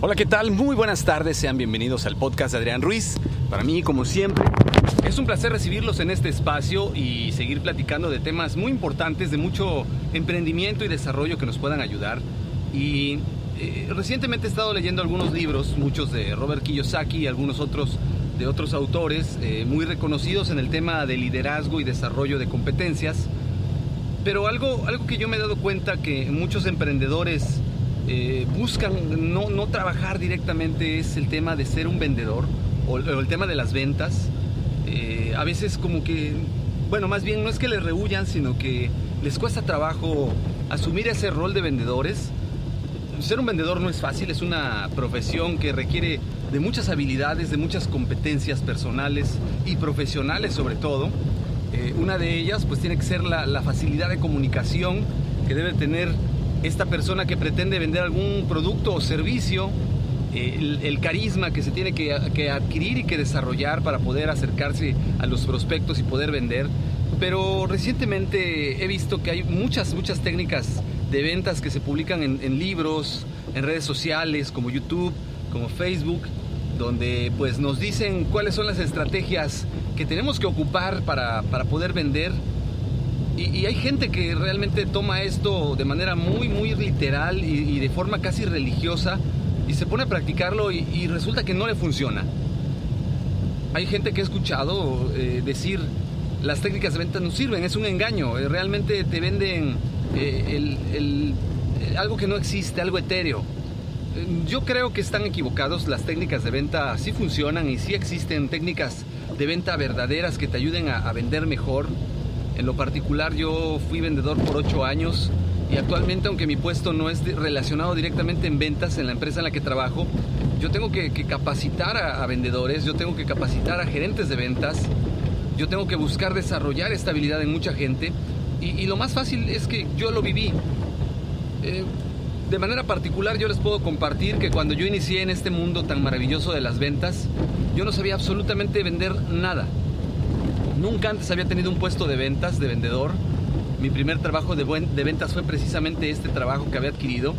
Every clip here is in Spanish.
Hola, ¿qué tal? Muy buenas tardes, sean bienvenidos al podcast de Adrián Ruiz. Para mí, como siempre, es un placer recibirlos en este espacio y seguir platicando de temas muy importantes, de mucho emprendimiento y desarrollo que nos puedan ayudar. Y eh, recientemente he estado leyendo algunos libros, muchos de Robert Kiyosaki y algunos otros de otros autores eh, muy reconocidos en el tema de liderazgo y desarrollo de competencias. Pero algo, algo que yo me he dado cuenta que muchos emprendedores eh, buscan no, no, trabajar directamente es el tema de ser un vendedor o, el tema de las ventas. Eh, a veces como que, bueno, más bien no es que les rehuyan, sino que les cuesta trabajo asumir ese rol de vendedores. Ser un vendedor no es fácil, es una profesión que requiere de muchas habilidades, de muchas competencias personales y profesionales sobre todo. Eh, una de ellas pues tiene que ser la facilidad de comunicación que debe tener esta persona que pretende vender algún producto o servicio, eh, el, carisma que se tiene que, que, adquirir y que desarrollar para poder acercarse a los prospectos y poder vender. Pero recientemente he visto que hay muchas, muchas técnicas de ventas que se publican en, en libros, en redes sociales como YouTube, como Facebook, donde pues nos dicen cuáles son las estrategias que tenemos que ocupar para, para poder vender y, hay gente que realmente toma esto de manera muy, muy literal y, de forma casi religiosa y se pone a practicarlo y, resulta que no le funciona. Hay gente que he escuchado eh, decir las técnicas de venta no sirven, es un engaño, eh, realmente te venden eh, algo que no existe, algo etéreo. Yo creo que están equivocados, las técnicas de venta sí funcionan y sí existen técnicas de venta verdaderas que te ayuden a vender mejor en lo particular yo fui vendedor por ocho años y actualmente aunque mi puesto no es relacionado directamente en ventas en la empresa en la que trabajo, yo tengo que, capacitar a, vendedores, yo tengo que capacitar a gerentes de ventas, yo tengo que buscar desarrollar esta habilidad en mucha gente y, y lo más fácil es que yo lo viví. Eh, de manera particular yo les puedo compartir que cuando yo inicié en este mundo tan maravilloso de las ventas, yo no sabía absolutamente vender nada. Nunca antes había tenido un puesto de ventas, de vendedor. Mi primer trabajo de, ventas fue precisamente este trabajo que había adquirido.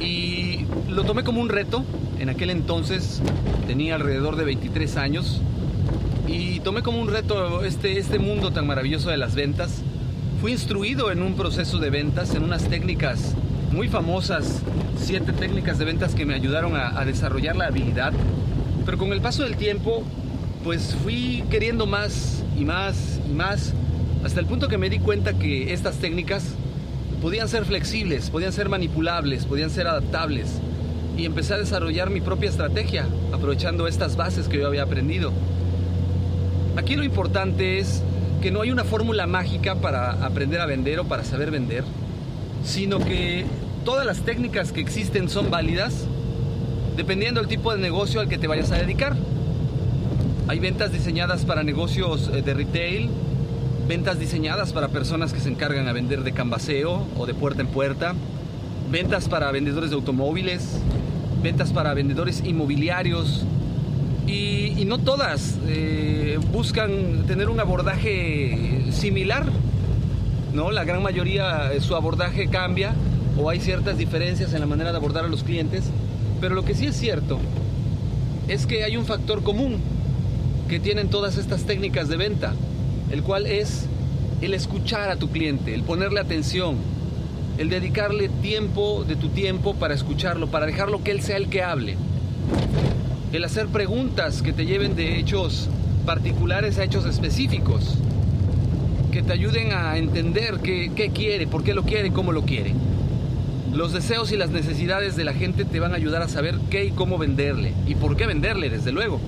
Y lo tomé como un reto. En aquel entonces tenía alrededor de 23 años. Y tomé como un reto este, este mundo tan maravilloso de las ventas. Fui instruido en un proceso de ventas, en unas técnicas muy famosas, siete técnicas de ventas que me ayudaron a desarrollar la habilidad. Pero con el paso del tiempo, pues fui queriendo más y más y más, hasta el punto que me di cuenta que estas técnicas podían ser flexibles, podían ser manipulables, podían ser adaptables. Y empecé a desarrollar mi propia estrategia, aprovechando estas bases que yo había aprendido. Aquí lo importante es que no hay una fórmula mágica para aprender a vender o para saber vender, sino que todas las técnicas que existen son válidas dependiendo del tipo de negocio al que te vayas a dedicar. Hay ventas diseñadas para negocios de retail, ventas diseñadas para personas que se encargan a vender de cambaseo o de puerta en puerta, ventas para vendedores de automóviles, ventas para vendedores inmobiliarios y, no todas eh, buscan tener un abordaje similar, ¿no? La gran mayoría su abordaje cambia o hay ciertas diferencias en la manera de abordar a los clientes, pero lo que sí es cierto es que hay un factor común que tienen todas estas técnicas de venta, el cual es el escuchar a tu cliente, el ponerle atención, el dedicarle tiempo de tu tiempo para escucharlo, para dejarlo que él sea el que hable, el hacer preguntas que te lleven de hechos particulares a hechos específicos, que te ayuden a entender qué, quiere, por qué lo quiere cómo lo quiere. Los deseos y las necesidades de la gente te van a ayudar a saber qué y cómo venderle y por qué venderle, desde luego.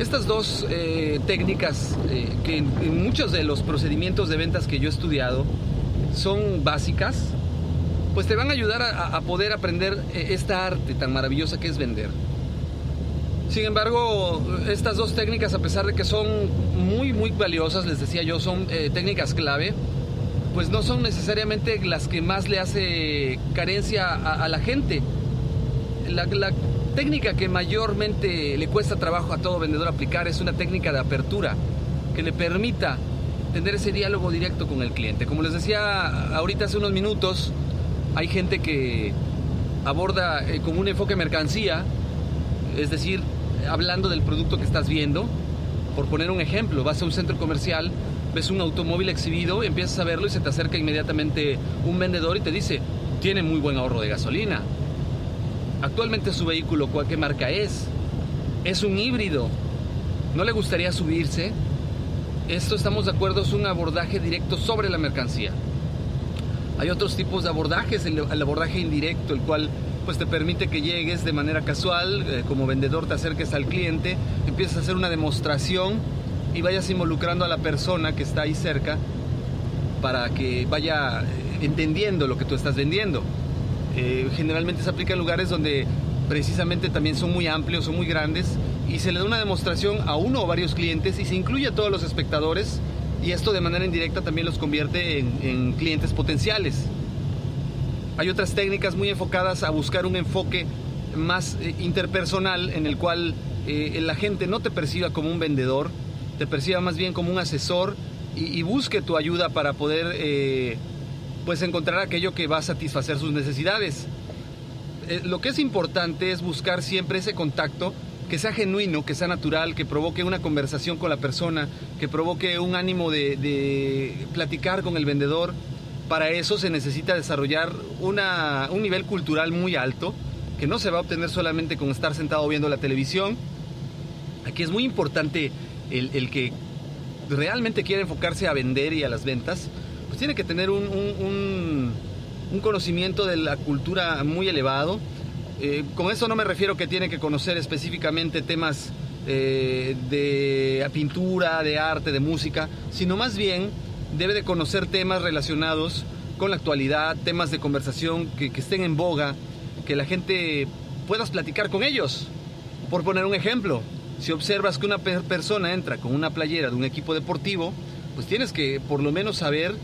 Estas dos eh, técnicas eh, que en, muchos de los procedimientos de ventas que yo he estudiado son básicas, pues te van a ayudar a, poder aprender eh, esta arte tan maravillosa que es vender. Sin embargo, estas dos técnicas, a pesar de que son muy, muy valiosas, les decía yo, son técnicas clave, pues no son necesariamente las que más le hace carencia a, la gente. Técnica que mayormente le cuesta trabajo a todo vendedor aplicar es una técnica de apertura que le permita tener ese diálogo directo con el cliente. Como les decía ahorita hace unos minutos, hay gente que aborda eh, con un enfoque mercancía, es decir, hablando del producto que estás viendo. Por poner un ejemplo, vas a un centro comercial, ves un automóvil exhibido, empiezas a verlo y se te acerca inmediatamente un vendedor y te dice, tiene muy buen ahorro de gasolina. Actualmente su vehículo, ¿qué marca es? Es un híbrido. ¿No le gustaría subirse? Esto estamos de acuerdo, es un abordaje directo sobre la mercancía. Hay otros tipos de abordajes, el, abordaje indirecto, el cual pues te permite que llegues de manera casual, eh, como vendedor te acerques al cliente, empiezas a hacer una demostración y vayas involucrando a la persona que está ahí cerca para que vaya eh, entendiendo lo que tú estás vendiendo. Eh, generalmente se aplica en lugares donde precisamente también son muy amplios, son muy grandes y se le da una demostración a uno o varios clientes y se incluye a todos los espectadores y esto de manera indirecta también los convierte en, clientes potenciales. Hay otras técnicas muy enfocadas a buscar un enfoque más eh, interpersonal en el cual eh, la gente no te perciba como un vendedor, te perciba más bien como un asesor y, busque tu ayuda para poder eh, pues encontrar aquello que va a satisfacer sus necesidades. lo que es importante es buscar siempre ese contacto que sea genuino, que sea natural, que provoque una conversación con la persona, que provoque un ánimo de, platicar con el vendedor. Para eso se necesita desarrollar una, un nivel cultural muy alto, que no se va a obtener solamente con estar sentado viendo la televisión. Aquí es muy importante el, que realmente quiere enfocarse a vender y a las ventas, tiene que tener un, un conocimiento de la cultura muy elevado eh, con eso no me refiero que tiene que conocer específicamente temas eh, de pintura, de arte, de música, sino más bien debe de conocer temas relacionados con la actualidad, temas de conversación que, estén en boga, que la gente puedas platicar con ellos. Por poner un ejemplo, si observas que una persona entra con una playera de un equipo deportivo, pues tienes que por lo menos saber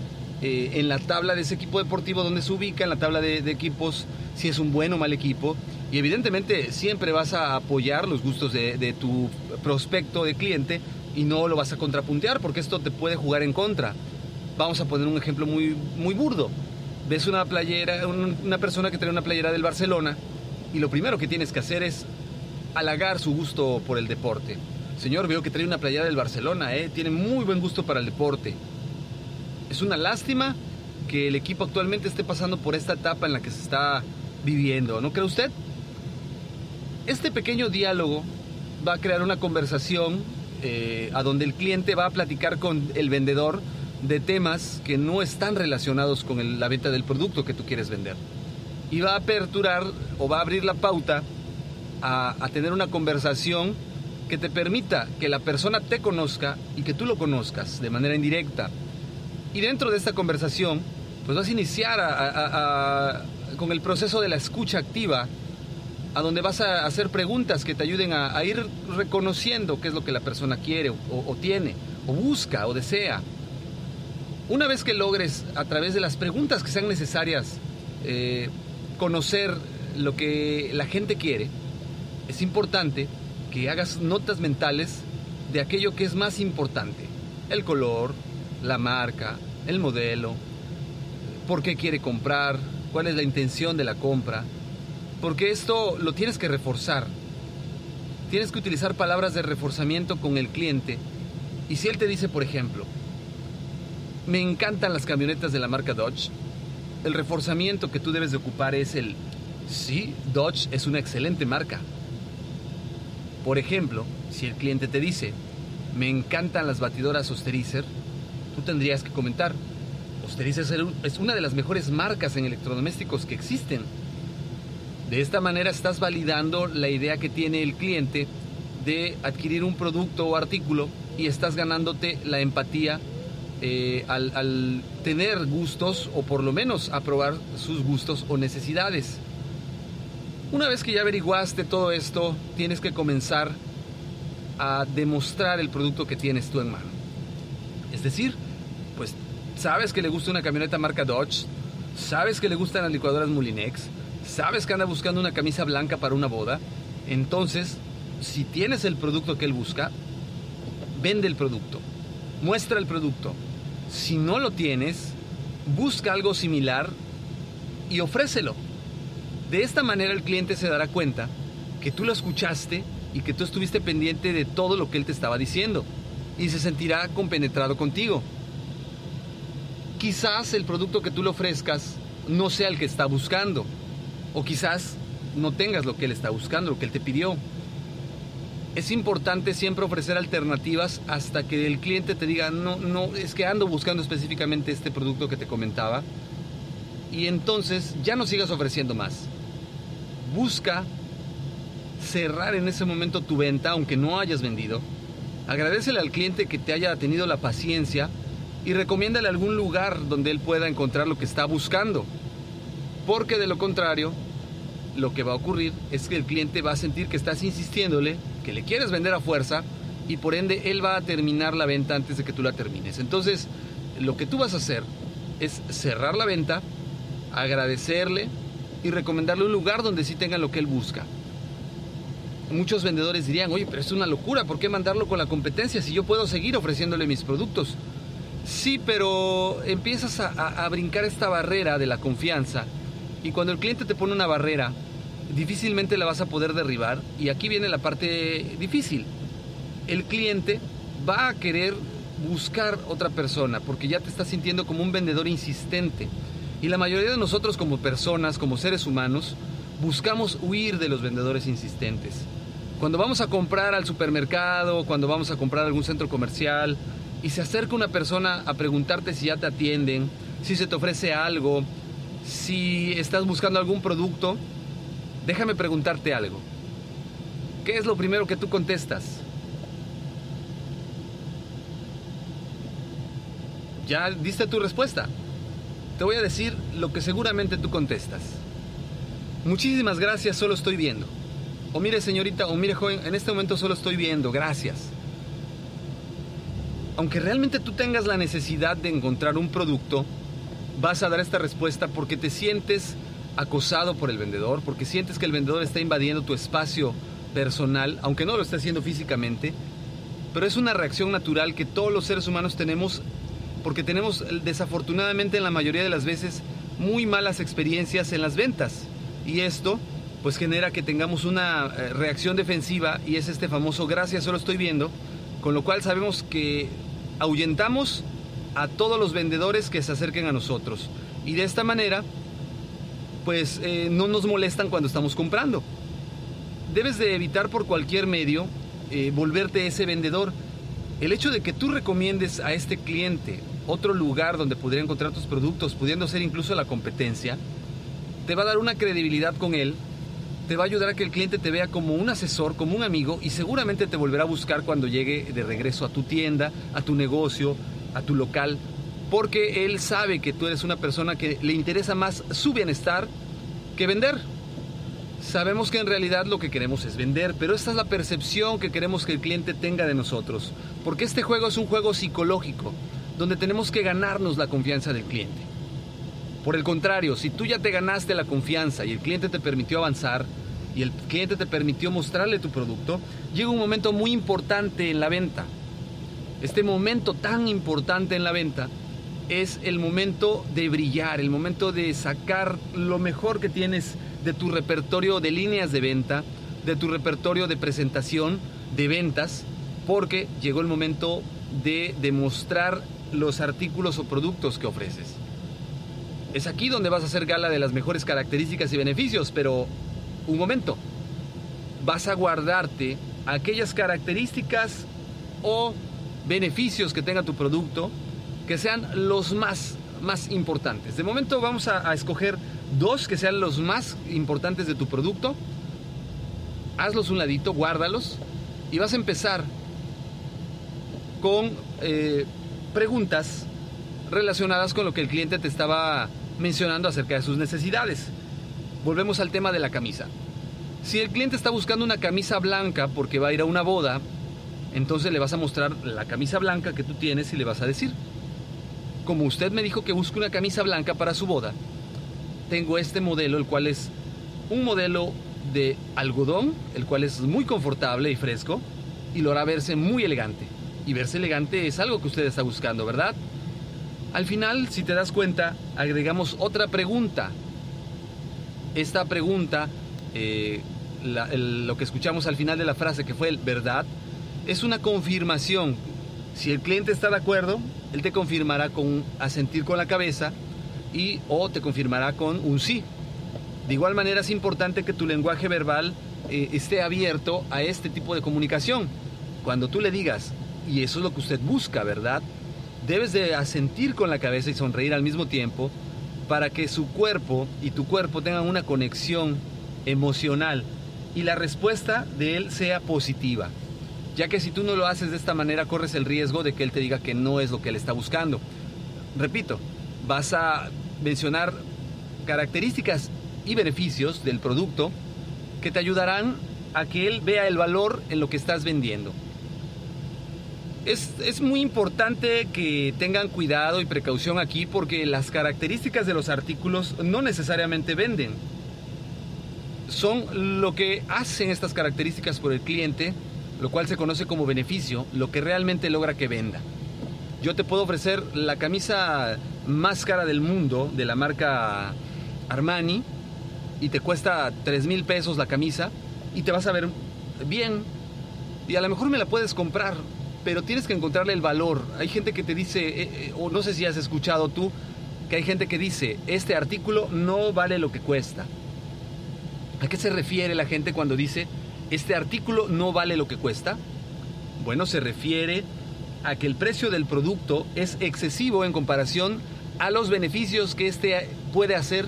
eh, en la tabla de ese equipo deportivo dónde se ubica, en la tabla de, de equipos si es un buen o mal equipo. Y evidentemente siempre vas a apoyar los gustos de, tu prospecto de cliente y no lo vas a contrapuntear porque esto te puede jugar en contra. Vamos a poner un ejemplo muy, muy burdo. Ves una playera, una persona que trae una playera del Barcelona y lo primero que tienes que hacer es halagar su gusto por el deporte. Señor, veo que trae una playera del Barcelona, ¿eh? tiene muy buen gusto para el deporte. Es una lástima que el equipo actualmente esté pasando por esta etapa en la que se está viviendo, ¿no cree usted? Este pequeño diálogo va a crear una conversación eh, a donde el cliente va a platicar con el vendedor de temas que no están relacionados con la venta del producto que tú quieres vender. Y va a aperturar o va a abrir la pauta a, a tener una conversación que te permita que la persona te conozca y que tú lo conozcas de manera indirecta. Y dentro de esta conversación, pues vas a iniciar con el proceso de la escucha activa, a donde vas a hacer preguntas que te ayuden a, ir reconociendo qué es lo que la persona quiere o, tiene, o busca o desea. Una vez que logres, a través de las preguntas que sean necesarias, eh, conocer lo que la gente quiere, es importante que hagas notas mentales de aquello que es más importante. El color, la marca, el modelo, por qué quiere comprar, cuál es la intención de la compra, porque esto lo tienes que reforzar. Tienes que utilizar palabras de reforzamiento con el cliente. Y si él te dice, por ejemplo, me encantan las camionetas de la marca Dodge, el reforzamiento que tú debes de ocupar es el, sí, Dodge es una excelente marca. Por ejemplo, si el cliente te dice, me encantan las batidoras Osterizer, tú tendrías que comentar, Osterizer es una de las mejores marcas en electrodomésticos que existen. De esta manera estás validando la idea que tiene el cliente de adquirir un producto o artículo y estás ganándote la empatía, eh, al, tener gustos o por lo menos a probar sus gustos o necesidades. Una vez que ya averiguaste todo esto, tienes que comenzar a demostrar el producto que tienes tú en mano. Es decir, sabes que le gusta una camioneta marca Dodge, sabes que le gustan las licuadoras Mulinex, sabes que anda buscando una camisa blanca para una boda, entonces, si tienes el producto que él busca, vende el producto, muestra el producto. Si no lo tienes, busca algo similar y ofrécelo. De esta manera el cliente se dará cuenta que tú lo escuchaste y que tú estuviste pendiente de todo lo que él te estaba diciendo y se sentirá compenetrado contigo. Quizás el producto que tú le ofrezcas no sea el que está buscando o quizás no tengas lo que él está buscando, lo que él te pidió. Es importante siempre ofrecer alternativas hasta que el cliente te diga, no, no, es que ando buscando específicamente este producto que te comentaba. Y entonces ya no sigas ofreciendo más. Busca cerrar en ese momento tu venta, aunque no hayas vendido. Agradecele al cliente que te haya tenido la paciencia y recomiéndale algún lugar donde él pueda encontrar lo que está buscando. Porque de lo contrario, lo que va a ocurrir es que el cliente va a sentir que estás insistiéndole, que le quieres vender a fuerza y por ende él va a terminar la venta antes de que tú la termines. Entonces, lo que tú vas a hacer es cerrar la venta, agradecerle y recomendarle un lugar donde sí tenga lo que él busca. Muchos vendedores dirían, oye, pero es una locura, ¿por qué mandarlo con la competencia si yo puedo seguir ofreciéndole mis productos? Sí, pero empiezas a, brincar esta barrera de la confianza y cuando el cliente te pone una barrera, difícilmente la vas a poder derribar. Y aquí viene la parte difícil. El cliente va a querer buscar otra persona porque ya te está sintiendo como un vendedor insistente. Y la mayoría de nosotros como personas, como seres humanos, buscamos huir de los vendedores insistentes. Cuando vamos a comprar al supermercado, cuando vamos a comprar algún centro comercial y se acerca una persona a preguntarte si ya te atienden, si se te ofrece algo, si estás buscando algún producto, déjame preguntarte algo. ¿Qué es lo primero que tú contestas? Ya diste tu respuesta. Te voy a decir lo que seguramente tú contestas. Muchísimas gracias, solo estoy viendo. O mire señorita, o mire joven, en este momento solo estoy viendo, gracias. Aunque realmente tú tengas la necesidad de encontrar un producto, vas a dar esta respuesta porque te sientes acosado por el vendedor, porque sientes que el vendedor está invadiendo tu espacio personal, aunque no lo esté haciendo físicamente, pero es una reacción natural que todos los seres humanos tenemos porque tenemos desafortunadamente en la mayoría de las veces muy malas experiencias en las ventas. Y esto pues genera que tengamos una reacción defensiva y es este famoso gracias solo estoy viendo, con lo cual sabemos que ahuyentamos a todos los vendedores que se acerquen a nosotros. Y de esta manera, pues eh, no nos molestan cuando estamos comprando. Debes de evitar por cualquier medio eh, volverte ese vendedor. El hecho de que tú recomiendes a este cliente otro lugar donde pudiera encontrar tus productos, pudiendo ser incluso la competencia, te va a dar una credibilidad con él, te va a ayudar a que el cliente te vea como un asesor, como un amigo y seguramente te volverá a buscar cuando llegue de regreso a tu tienda, a tu negocio, a tu local, porque él sabe que tú eres una persona que le interesa más su bienestar que vender. Sabemos que en realidad lo que queremos es vender, pero esta es la percepción que queremos que el cliente tenga de nosotros, porque este juego es un juego psicológico, donde tenemos que ganarnos la confianza del cliente. Por el contrario, si tú ya te ganaste la confianza y el cliente te permitió avanzar y el cliente te permitió mostrarle tu producto, llega un momento muy importante en la venta, este momento tan importante en la venta es el momento de brillar, el momento de sacar lo mejor que tienes de tu repertorio de líneas de venta, de tu repertorio de presentación, de ventas, porque llegó el momento de demostrar los artículos o productos que ofreces. Es aquí donde vas a hacer gala de las mejores características y beneficios, pero un momento, vas a guardarte aquellas características o beneficios que tenga tu producto que sean los más, más importantes. De momento vamos a, escoger dos que sean los más importantes de tu producto. Hazlos un ladito, guárdalos y vas a empezar con eh, preguntas relacionadas con lo que el cliente te estaba mencionando acerca de sus necesidades. Volvemos al tema de la camisa. Si el cliente está buscando una camisa blanca porque va a ir a una boda, entonces le vas a mostrar la camisa blanca que tú tienes y le vas a decir, como usted me dijo que busque una camisa blanca para su boda, tengo este modelo, el cual es un modelo de algodón, el cual es muy confortable y fresco y lo hará verse muy elegante. Y verse elegante es algo que usted está buscando, ¿verdad? Al final, si te das cuenta, agregamos otra pregunta. Esta pregunta, eh, lo que escuchamos al final de la frase que fue el verdad, es una confirmación. Si el cliente está de acuerdo, él te confirmará con asentir con la cabeza y o te confirmará con un sí. De igual manera es importante que tu lenguaje verbal eh, esté abierto a este tipo de comunicación. Cuando tú le digas, y eso es lo que usted busca, ¿verdad? Debes de asentir con la cabeza y sonreír al mismo tiempo para que su cuerpo y tu cuerpo tengan una conexión emocional y la respuesta de él sea positiva. Ya que si tú no lo haces de esta manera corres el riesgo de que él te diga que no es lo que él está buscando. Repito, vas a mencionar características y beneficios del producto que te ayudarán a que él vea el valor en lo que estás vendiendo. Es, es, muy importante que tengan cuidado y precaución aquí porque las características de los artículos no necesariamente venden. Son lo que hacen estas características por el cliente, lo cual se conoce como beneficio, lo que realmente logra que venda. Yo te puedo ofrecer la camisa más cara del mundo de la marca Armani y te cuesta 3 mil pesos la camisa y te vas a ver bien y a lo mejor me la puedes comprar, pero tienes que encontrarle el valor. Hay gente que te dice, eh, eh, o no sé si has escuchado tú, que hay gente que dice, este artículo no vale lo que cuesta. ¿A qué se refiere la gente cuando dice, este artículo no vale lo que cuesta? Bueno, se refiere a que el precio del producto es excesivo en comparación a los beneficios que este puede hacer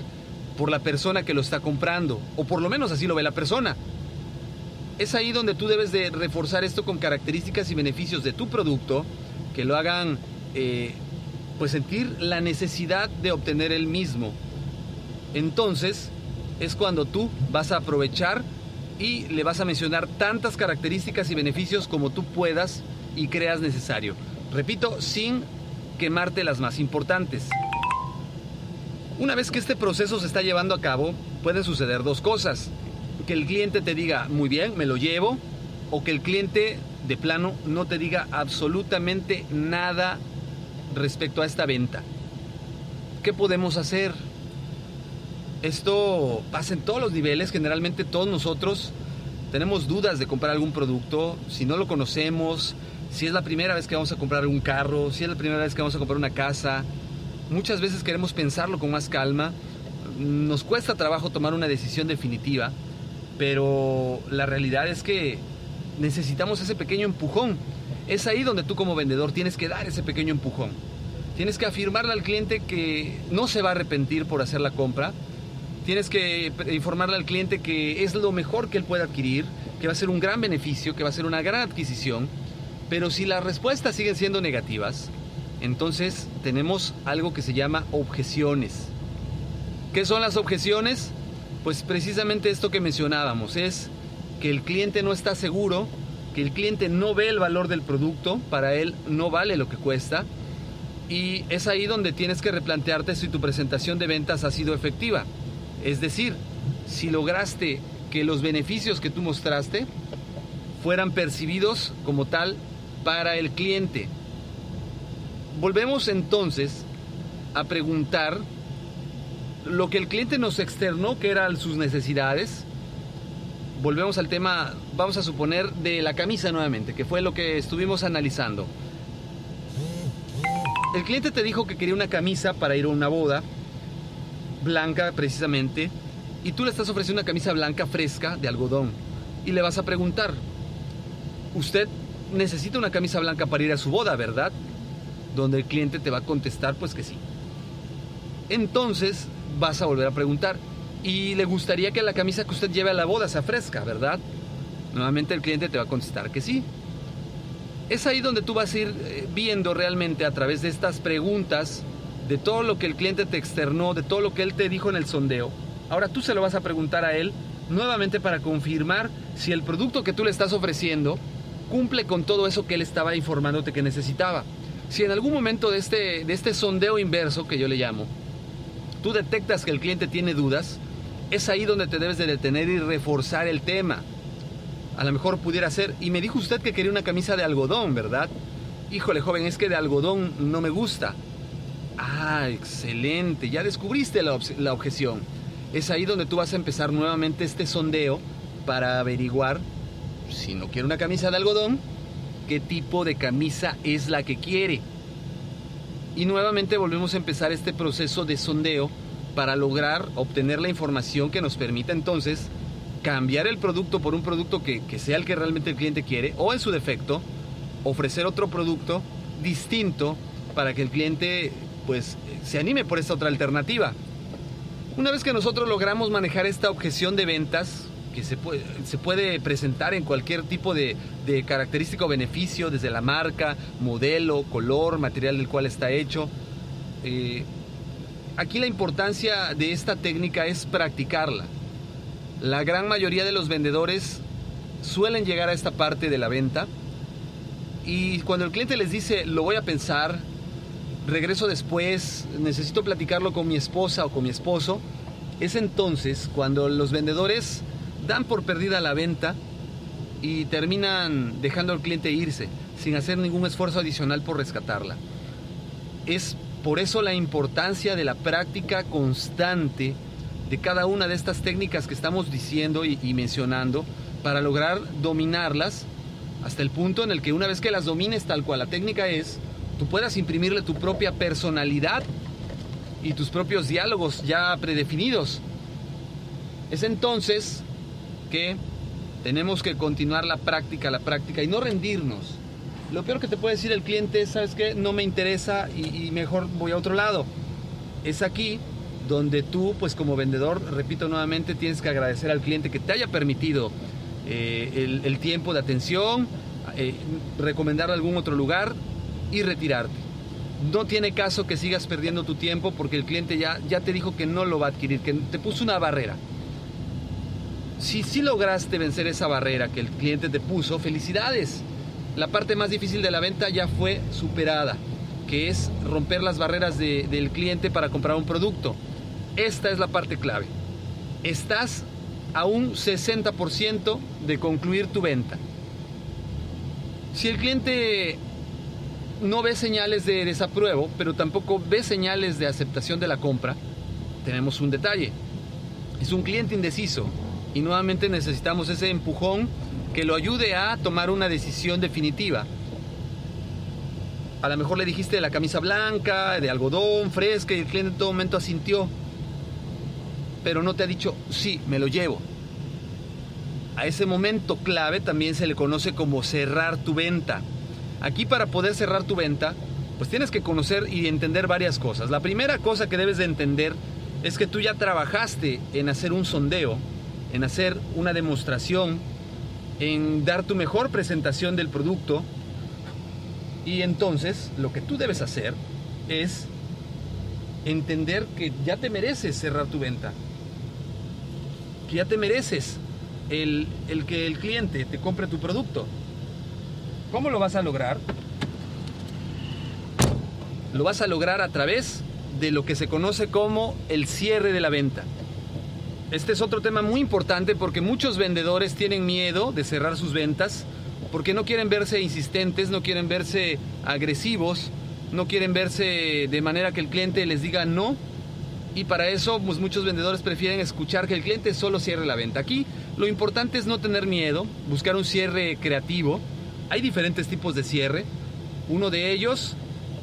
por la persona que lo está comprando, o por lo menos así lo ve la persona. Es ahí donde tú debes de reforzar esto con características y beneficios de tu producto que lo hagan eh, pues sentir la necesidad de obtener el mismo. Entonces es cuando tú vas a aprovechar y le vas a mencionar tantas características y beneficios como tú puedas y creas necesario. Repito, sin quemarte las más importantes. Una vez que este proceso se está llevando a cabo, pueden suceder dos cosas. Que el cliente te diga, muy bien, me lo llevo, o que el cliente de plano no te diga absolutamente nada respecto a esta venta. ¿Qué podemos hacer? Esto pasa en todos los niveles, generalmente todos nosotros tenemos dudas de comprar algún producto, si no lo conocemos, si es la primera vez que vamos a comprar un carro, si es la primera vez que vamos a comprar una casa. Muchas veces queremos pensarlo con más calma. Nos cuesta trabajo tomar una decisión definitiva, pero la realidad es que necesitamos ese pequeño empujón. Es ahí donde tú como vendedor tienes que dar ese pequeño empujón. Tienes que afirmarle al cliente que no se va a arrepentir por hacer la compra. Tienes que informarle al cliente que es lo mejor que él puede adquirir, que va a ser un gran beneficio, que va a ser una gran adquisición pero si las respuestas siguen siendo negativas, entonces tenemos algo que se llama objeciones. ¿Qué son las objeciones? Pues precisamente esto que mencionábamos, es que el cliente no está seguro, que el cliente no ve el valor del producto, para él no vale lo que cuesta, y es ahí donde tienes que replantearte si tu presentación de ventas ha sido efectiva. Es decir, si lograste que los beneficios que tú mostraste fueran percibidos como tal para el cliente. Volvemos entonces a preguntar lo que el cliente nos externó, que eran sus necesidades. Volvemos al tema, vamos a suponer, de la camisa nuevamente, que fue lo que estuvimos analizando. El cliente te dijo que quería una camisa para ir a una boda, blanca precisamente, y tú le estás ofreciendo una camisa blanca fresca de algodón. Y le vas a preguntar, ¿usted necesita una camisa blanca para ir a su boda, ¿verdad? Donde el cliente te va a contestar, pues que sí. Entonces vas a volver a preguntar, ¿y le gustaría que la camisa que usted lleve a la boda sea fresca, verdad? Nuevamente el cliente te va a contestar que sí. Es ahí donde tú vas a ir eh, viendo realmente a través de estas preguntas de todo lo que el cliente te externó, de todo lo que él te dijo en el sondeo. Ahora tú se lo vas a preguntar a él nuevamente para confirmar si el producto que tú le estás ofreciendo cumple con todo eso que él estaba informándote que necesitaba. Si en algún momento de este, de este sondeo inverso, que yo le llamo, tú detectas que el cliente tiene dudas, es ahí donde te debes de detener y reforzar el tema. A lo mejor pudiera ser, y me dijo usted que quería una camisa de algodón, ¿verdad? Híjole, joven, es que de algodón no me gusta. Ah, excelente, ya descubriste la, la objeción. Es ahí donde tú vas a empezar nuevamente este sondeo para averiguar si no quiere una camisa de algodón, qué tipo de camisa es la que quiere. Y nuevamente volvemos a empezar este proceso de sondeo para lograr obtener la información que nos permita entonces cambiar el producto por un producto que, que, sea el que realmente el cliente quiere o en su defecto ofrecer otro producto distinto para que el cliente pues se anime por esta otra alternativa. Una vez que nosotros logramos manejar esta objeción de ventas, que se puede, se puede presentar en cualquier tipo de, de característico beneficio, desde la marca, modelo, color, material del cual está hecho. Eh, aquí la importancia de esta técnica es practicarla. La gran mayoría de los vendedores suelen llegar a esta parte de la venta y cuando el cliente les dice, lo voy a pensar, regreso después, necesito platicarlo con mi esposa o con mi esposo, es entonces cuando los vendedores dan por perdida la venta y terminan dejando al cliente irse sin hacer ningún esfuerzo adicional por rescatarla. Es por eso la importancia de la práctica constante de cada una de estas técnicas que estamos diciendo y, mencionando para lograr dominarlas hasta el punto en el que una vez que las domines tal cual la técnica es, tú puedas imprimirle tu propia personalidad y tus propios diálogos ya predefinidos. Es entonces que tenemos que continuar la práctica, la práctica y no rendirnos. Lo peor que te puede decir el cliente es, ¿sabes qué? No me interesa y, y, mejor voy a otro lado. Es aquí donde tú, pues como vendedor, repito nuevamente, tienes que agradecer al cliente que te haya permitido eh, el, el, tiempo de atención, eh, recomendar algún otro lugar y retirarte. No tiene caso que sigas perdiendo tu tiempo porque el cliente ya, ya te dijo que no lo va a adquirir, que te puso una barrera si si lograste vencer esa barrera que el cliente te puso, felicidades. La parte más difícil de la venta ya fue superada, que es romper las barreras de, del cliente para comprar un producto. Esta es la parte clave. Estás a un 60% de concluir tu venta. Si el cliente no ve señales de desapruebo, pero tampoco ve señales de aceptación de la compra, tenemos un detalle. Es un cliente indeciso y nuevamente necesitamos ese empujón que lo ayude a tomar una decisión definitiva. A lo mejor le dijiste de la camisa blanca, de algodón, fresca, y el cliente en todo momento asintió, pero no te ha dicho, sí, me lo llevo. A ese momento clave también se le conoce como cerrar tu venta. Aquí para poder cerrar tu venta, pues tienes que conocer y entender varias cosas. La primera cosa que debes de entender es que tú ya trabajaste en hacer un sondeo en hacer una demostración, en dar tu mejor presentación del producto. Y entonces lo que tú debes hacer es entender que ya te mereces cerrar tu venta. Que ya te mereces el, el que el cliente te compre tu producto. ¿Cómo lo vas a lograr? Lo vas a lograr a través de lo que se conoce como el cierre de la venta. Este es otro tema muy importante porque muchos vendedores tienen miedo de cerrar sus ventas porque no quieren verse insistentes, no quieren verse agresivos, no quieren verse de manera que el cliente les diga no. Y para eso pues muchos vendedores prefieren escuchar que el cliente solo cierre la venta. Aquí lo importante es no tener miedo, buscar un cierre creativo. Hay diferentes tipos de cierre. Uno de ellos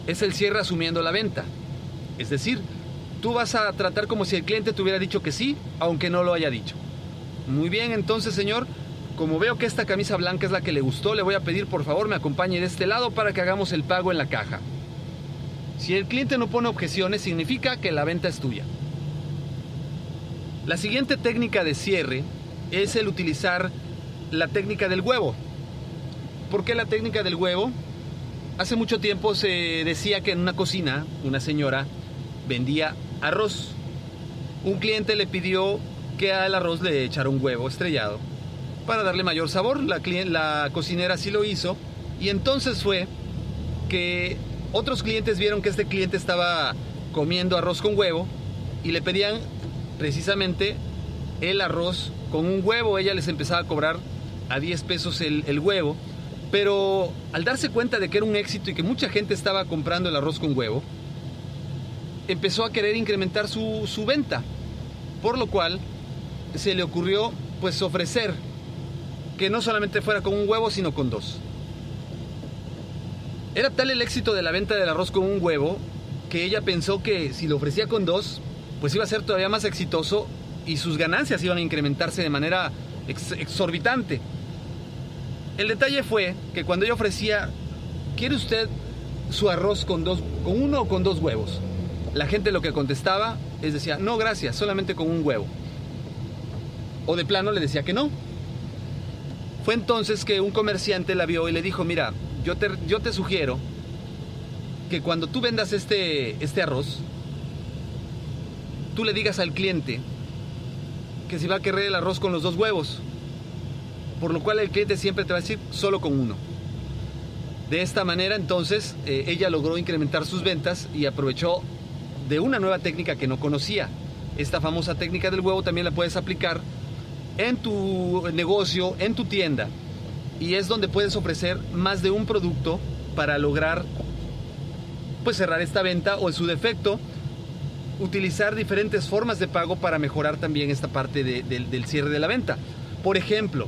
es el cierre asumiendo la venta. Es decir, tú vas a tratar como si el cliente te hubiera dicho que sí, aunque no lo haya dicho. Muy bien, entonces, señor, como veo que esta camisa blanca es la que le gustó, le voy a pedir por favor me acompañe de este lado para que hagamos el pago en la caja. Si el cliente no pone objeciones, significa que la venta es tuya. La siguiente técnica de cierre es el utilizar la técnica del huevo. ¿Por qué la técnica del huevo? Hace mucho tiempo se decía que en una cocina, una señora vendía arroz. Un cliente le pidió que al arroz le echara un huevo estrellado para darle mayor sabor. La, cocinera sí lo hizo y entonces fue que otros clientes vieron que este cliente estaba comiendo arroz con huevo y le pedían precisamente el arroz con un huevo. Ella les empezaba a cobrar a 10 pesos el, huevo. Pero al darse cuenta de que era un éxito y que mucha gente estaba comprando el arroz con huevo, empezó a querer incrementar su, su venta. Por lo cual se le ocurrió pues ofrecer que no solamente fuera con un huevo, sino con dos. Era tal el éxito de la venta del arroz con un huevo que ella pensó que si lo ofrecía con dos, pues iba a ser todavía más exitoso y sus ganancias iban a incrementarse de manera exorbitante. El detalle fue que cuando ella ofrecía, ¿quiere usted su arroz con dos, con uno o con dos huevos? La gente lo que contestaba es decía, no, gracias, solamente con un huevo. O de plano le decía que no. Fue entonces que un comerciante la vio y le dijo, mira, yo te, yo te sugiero que cuando tú vendas este, este arroz, tú le digas al cliente que si va a querer el arroz con los dos huevos, por lo cual el cliente siempre te va a decir solo con uno. De esta manera entonces eh, ella logró incrementar sus ventas y aprovechó de una nueva técnica que no conocía. Esta famosa técnica del huevo también la puedes aplicar en tu negocio, en tu tienda y es donde puedes ofrecer más de un producto para lograr pues cerrar esta venta o en su defecto utilizar diferentes formas de pago para mejorar también esta parte del cierre de la venta. Por ejemplo,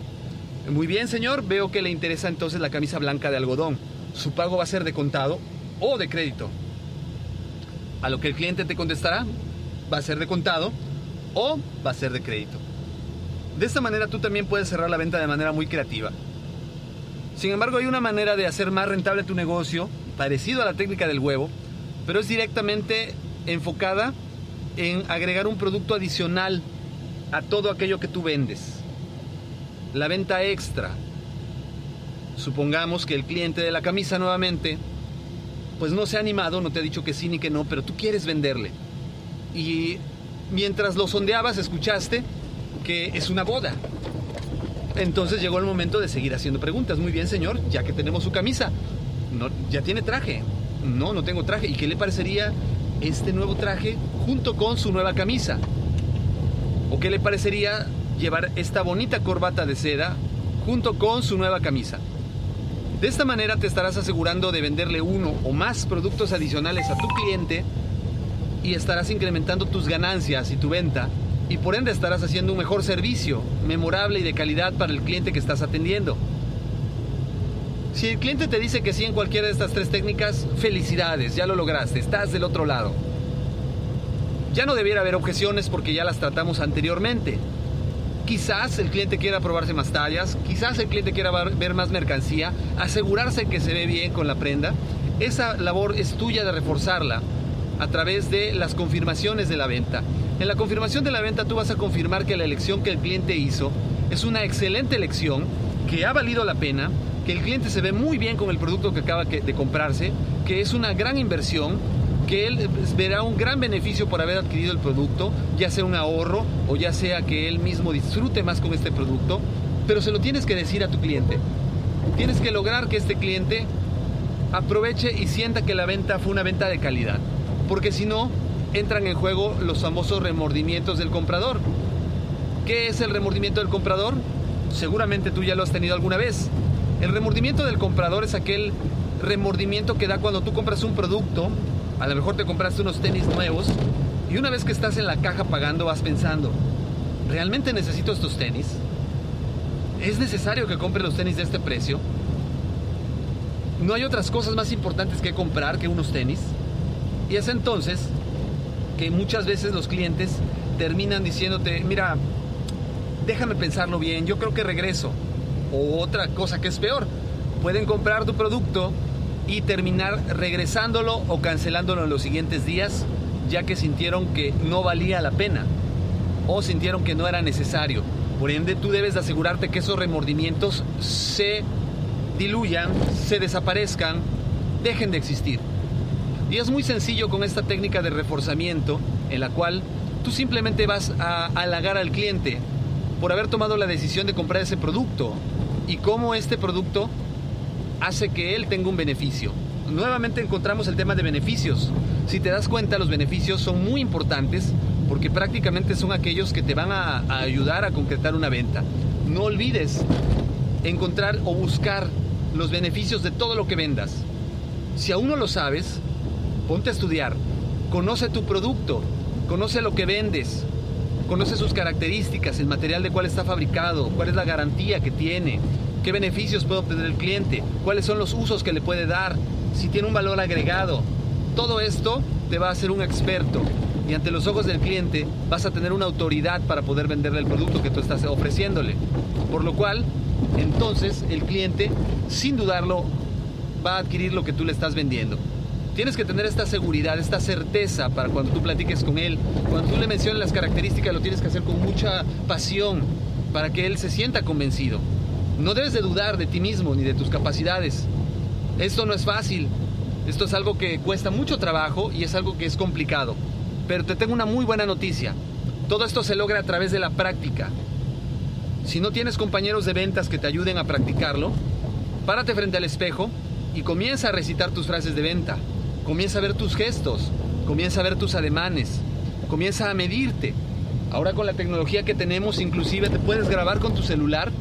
muy bien señor, veo que le interesa entonces la camisa blanca de algodón. Su pago va a ser de contado o de crédito. A lo que el cliente te contestará, va a ser de contado o va a ser de crédito. De esta manera tú también puedes cerrar la venta de manera muy creativa. Sin embargo, hay una manera de hacer más rentable tu negocio, parecido a la técnica del huevo, pero es directamente enfocada en agregar un producto adicional a todo aquello que tú vendes. La venta extra. Supongamos que el cliente de la camisa nuevamente, pues no se ha animado, no te ha dicho que sí ni que no, pero tú quieres venderle. Y mientras lo sondeabas, escuchaste que es una boda. Entonces llegó el momento de seguir haciendo preguntas. Muy bien, señor, ya que tenemos su camisa. No, ¿Ya tiene traje? No, no tengo traje. ¿Y qué le parecería este nuevo traje junto con su nueva camisa? ¿O qué le parecería llevar esta bonita corbata de seda junto con su nueva camisa? De esta manera te estarás asegurando de venderle uno o más productos adicionales a tu cliente y estarás incrementando tus ganancias y tu venta y por ende estarás haciendo un mejor servicio, memorable y de calidad para el cliente que estás atendiendo. Si el cliente te dice que sí en cualquiera de estas tres técnicas, felicidades, ya lo lograste, estás del otro lado. Ya no debiera haber objeciones porque ya las tratamos anteriormente. Quizás el cliente quiera probarse más tallas, quizás el cliente quiera ver más mercancía, asegurarse que se ve bien con la prenda. Esa labor es tuya de reforzarla a través de las confirmaciones de la venta. En la confirmación de la venta tú vas a confirmar que la elección que el cliente hizo es una excelente elección, que ha valido la pena, que el cliente se ve muy bien con el producto que acaba de comprarse, que es una gran inversión, que él verá un gran beneficio por haber adquirido el producto, ya sea un ahorro o ya sea que él mismo disfrute más con este producto, pero se lo tienes que decir a tu cliente. Tienes que lograr que este cliente aproveche y sienta que la venta fue una venta de calidad, porque si no, entran en juego los famosos remordimientos del comprador. ¿Qué es el remordimiento del comprador? Seguramente tú ya lo has tenido alguna vez. El remordimiento del comprador es aquel remordimiento que da cuando tú compras un producto, a lo mejor te compraste unos tenis nuevos, y una vez que estás en la caja pagando vas pensando, ¿realmente necesito estos tenis? ¿Es necesario que compre los tenis de este precio? ¿No hay otras cosas más importantes que comprar que unos tenis? Y es entonces que muchas veces los clientes terminan diciéndote, mira, déjame pensarlo bien, yo creo que regreso. O otra cosa que es peor, pueden comprar tu producto y terminar regresándolo o cancelándolo en los siguientes días, ya que sintieron que no valía la pena o sintieron que no era necesario. Por ende, tú debes de asegurarte que esos remordimientos se diluyan, se desaparezcan, dejen de existir. Y es muy sencillo con esta técnica de reforzamiento en la cual tú simplemente vas a halagar al cliente por haber tomado la decisión de comprar ese producto y cómo este producto hace que él tenga un beneficio. Nuevamente encontramos el tema de beneficios. Si te das cuenta, los beneficios son muy importantes porque prácticamente son aquellos que te van a, ayudar a concretar una venta. No olvides encontrar o buscar los beneficios de todo lo que vendas. Si aún no lo sabes, ponte a estudiar, conoce tu producto, conoce lo que vendes, conoce sus características, el material de cuál está fabricado, cuál es la garantía que tiene, qué beneficios puede obtener el cliente, cuáles son los usos que le puede dar, si tiene un valor agregado. Todo esto te va a hacer un experto y ante los ojos del cliente vas a tener una autoridad para poder venderle el producto que tú estás ofreciéndole. Por lo cual, entonces el cliente, sin dudarlo, va a adquirir lo que tú le estás vendiendo. Tienes que tener esta seguridad, esta certeza para cuando tú platiques con él. Cuando tú le menciones las características, lo tienes que hacer con mucha pasión para que él se sienta convencido. No debes de dudar de ti mismo ni de tus capacidades. Esto no es fácil. Esto es algo que cuesta mucho trabajo y es algo que es complicado. Pero te tengo una muy buena noticia. Todo esto se logra a través de la práctica. Si no tienes compañeros de ventas que te ayuden a practicarlo, párate frente al espejo y comienza a recitar tus frases de venta. Comienza a ver tus gestos, comienza a ver tus ademanes, comienza a medirte. Ahora con la tecnología que tenemos, inclusive te puedes grabar con tu celular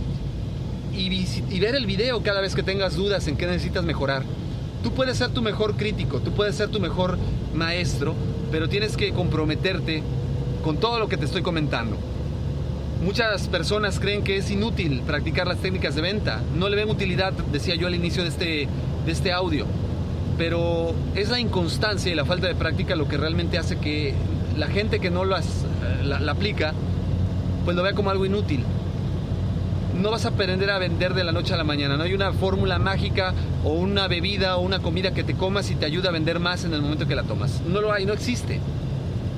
y, ver el video cada vez que tengas dudas en qué necesitas mejorar. Tú puedes ser tu mejor crítico, tú puedes ser tu mejor maestro, pero tienes que comprometerte con todo lo que te estoy comentando. Muchas personas creen que es inútil practicar las técnicas de venta. No le ven utilidad, decía yo al inicio de este, de este audio. Pero es la inconstancia y la falta de práctica lo que realmente hace que la gente que no las, la, la aplica, pues lo vea como algo inútil no vas a aprender a vender de la noche a la mañana. No hay una fórmula mágica o una bebida o una comida que te comas y te ayuda a vender más en el momento que la tomas. No lo hay, no existe.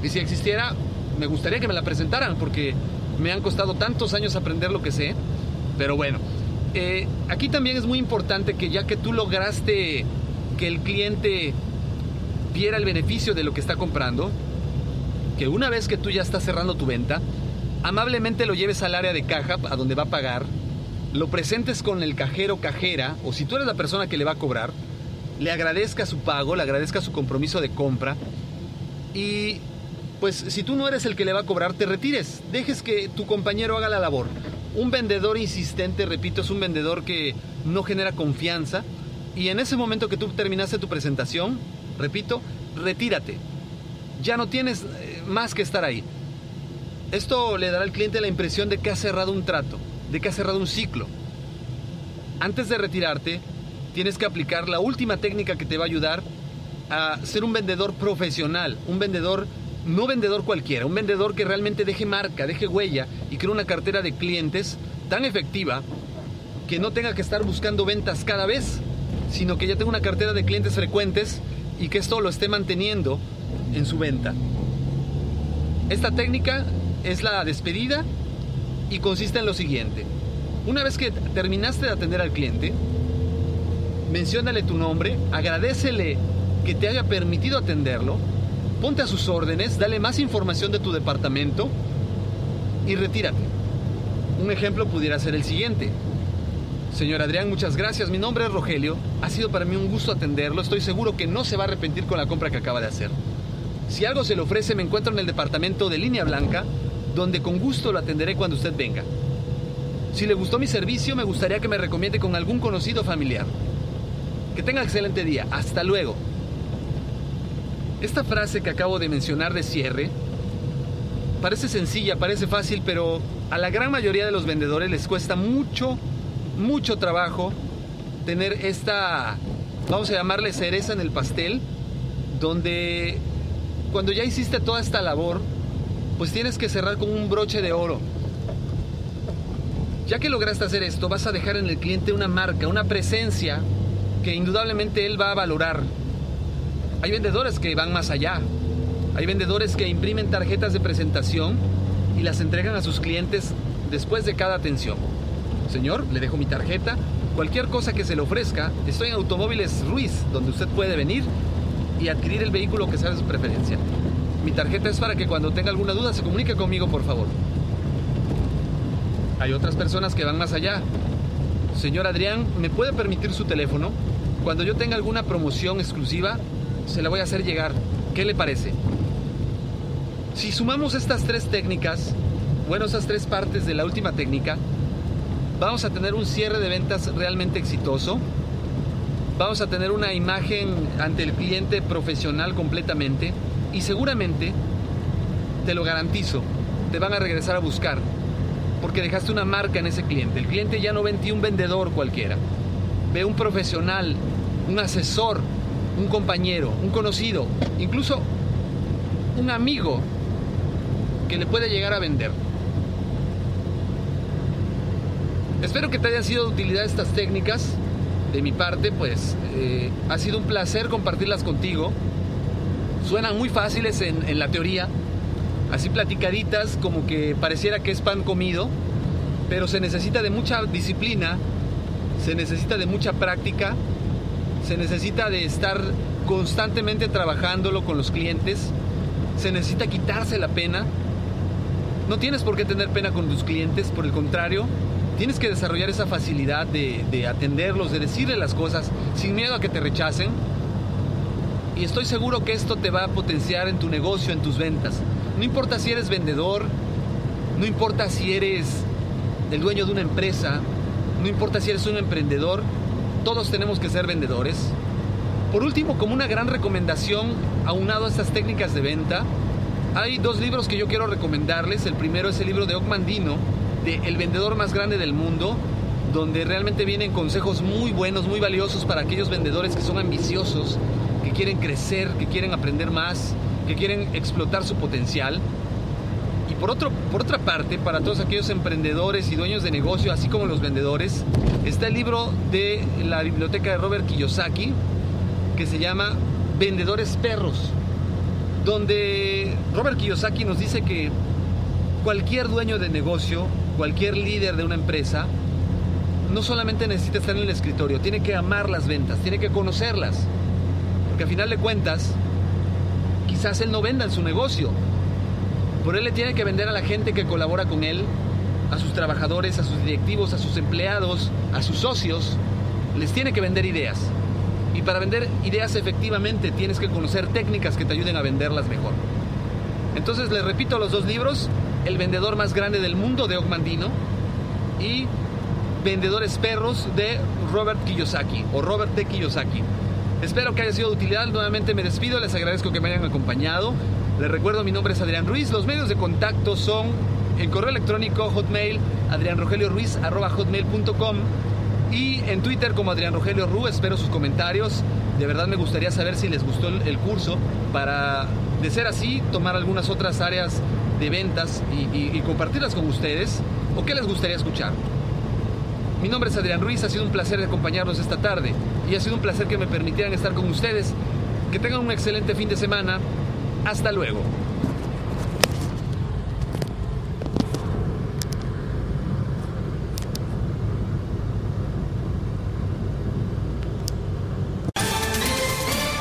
Y si existiera, me gustaría que me la presentaran porque me han costado tantos años aprender lo que sé. Pero bueno, eh, aquí también es muy importante que ya que tú lograste que el cliente viera el beneficio de lo que está comprando, que una vez que tú ya estás cerrando tu venta, amablemente lo lleves al área de caja, a donde va a pagar, lo presentes con el cajero cajera, o si tú eres la persona que le va a cobrar, le agradezca su pago, le agradezca su compromiso de compra, y pues si tú no eres el que le va a cobrar, te retires, dejes que tu compañero haga la labor. Un vendedor insistente, repito, es un vendedor que no genera confianza, y en ese momento que tú terminaste tu presentación, repito, retírate. Ya no tienes eh, más que estar ahí. Esto le dará al cliente la impresión de que ha cerrado un trato, de que ha cerrado un ciclo. Antes de retirarte, tienes que aplicar la última técnica que te va a ayudar a ser un vendedor profesional, un vendedor, no vendedor cualquiera, un vendedor que realmente deje marca, deje huella y cree una cartera de clientes tan efectiva que no tenga que estar buscando ventas cada vez, sino que ya tenga una cartera de clientes frecuentes y que esto lo esté manteniendo en su venta. Esta técnica es la despedida y consiste en lo siguiente. Una vez que terminaste de atender al cliente, menciónale tu nombre, agradecele que te haya permitido atenderlo, ponte a sus órdenes, dale más información de tu departamento y retírate. Un ejemplo pudiera ser el siguiente. Señor Adrián, muchas gracias. Mi nombre es Rogelio. Ha sido para mí un gusto atenderlo. Estoy seguro que no se va a arrepentir con la compra que acaba de hacer. Si algo se le ofrece, me encuentro en el departamento de línea blanca donde con gusto lo atenderé cuando usted venga. Si le gustó mi servicio, me gustaría que me recomiende con algún conocido familiar. Que tenga excelente día. Hasta luego. Esta frase que acabo de mencionar de cierre parece sencilla, parece fácil, pero a la gran mayoría de los vendedores les cuesta mucho, mucho trabajo tener esta, vamos a llamarle cereza en el pastel, donde cuando ya hiciste toda esta labor, pues tienes que cerrar con un broche de oro. Ya que lograste hacer esto, vas a dejar en el cliente una marca, una presencia que indudablemente él va a valorar. Hay vendedores que van más allá. Hay vendedores que imprimen tarjetas de presentación y las entregan a sus clientes después de cada atención. Señor, le dejo mi tarjeta. Cualquier cosa que se le ofrezca, estoy en Automóviles Ruiz, donde usted puede venir y adquirir el vehículo que sea de su preferencia. Mi tarjeta es para que cuando tenga alguna duda se comunique conmigo, por favor. Hay otras personas que van más allá. Señor Adrián, ¿me puede permitir su teléfono? Cuando yo tenga alguna promoción exclusiva, se la voy a hacer llegar. ¿Qué le parece? Si sumamos estas tres técnicas, bueno, esas tres partes de la última técnica, vamos a tener un cierre de ventas realmente exitoso. Vamos a tener una imagen ante el cliente profesional completamente y seguramente, te lo garantizo, te van a regresar a buscar porque dejaste una marca en ese cliente. El cliente ya no ve un vendedor cualquiera, ve un profesional, un asesor, un compañero, un conocido, incluso un amigo que le puede llegar a vender. Espero que te hayan sido de utilidad estas técnicas. De mi parte, pues eh, ha sido un placer compartirlas contigo. Suenan muy fáciles en, la teoría, así platicaditas como que pareciera que es pan comido, pero se necesita de mucha disciplina, se necesita de mucha práctica, se necesita de estar constantemente trabajándolo con los clientes, se necesita quitarse la pena. No tienes por qué tener pena con tus clientes, por el contrario, tienes que desarrollar esa facilidad de, de atenderlos, de decirle las cosas sin miedo a que te rechacen. Y estoy seguro que esto te va a potenciar en tu negocio, en tus ventas. No importa si eres vendedor, no importa si eres el dueño de una empresa, no importa si eres un emprendedor, todos tenemos que ser vendedores. Por último, como una gran recomendación, aunado a estas técnicas de venta, hay dos libros que yo quiero recomendarles. El primero es el libro de Ocmandino, de El vendedor más grande del mundo, donde realmente vienen consejos muy buenos, muy valiosos para aquellos vendedores que son ambiciosos, que quieren crecer, que quieren aprender más, que quieren explotar su potencial. Y por, otro, por otra parte, para todos aquellos emprendedores y dueños de negocio, así como los vendedores, está el libro de la biblioteca de Robert Kiyosaki, que se llama Vendedores Perros, donde Robert Kiyosaki nos dice que cualquier dueño de negocio, cualquier líder de una empresa, no solamente necesita estar en el escritorio, tiene que amar las ventas, tiene que conocerlas. Porque a final de cuentas, quizás él no venda en su negocio, pero él le tiene que vender a la gente que colabora con él, a sus trabajadores, a sus directivos, a sus empleados, a sus socios, les tiene que vender ideas. Y para vender ideas efectivamente tienes que conocer técnicas que te ayuden a venderlas mejor. Entonces les repito los dos libros, El vendedor más grande del mundo de Ogmandino y Vendedores Perros de Robert Kiyosaki o Robert de Kiyosaki. Espero que haya sido de utilidad. Nuevamente me despido. Les agradezco que me hayan acompañado. Les recuerdo, mi nombre es Adrián Ruiz. Los medios de contacto son el correo electrónico hotmail adrianrogelioruiz.com y en Twitter como Adrián Rogelio Ru. Espero sus comentarios. De verdad me gustaría saber si les gustó el, curso para, de ser así, tomar algunas otras áreas de ventas y compartirlas con ustedes o qué les gustaría escuchar. Mi nombre es Adrián Ruiz, ha sido un placer acompañarlos esta tarde y ha sido un placer que me permitieran estar con ustedes. Que tengan un excelente fin de semana. Hasta luego.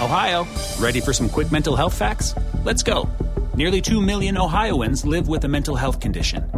Ohio, ready for some quick mental health facts? Let's go. Nearly 2 million Ohioans live with a mental health condition.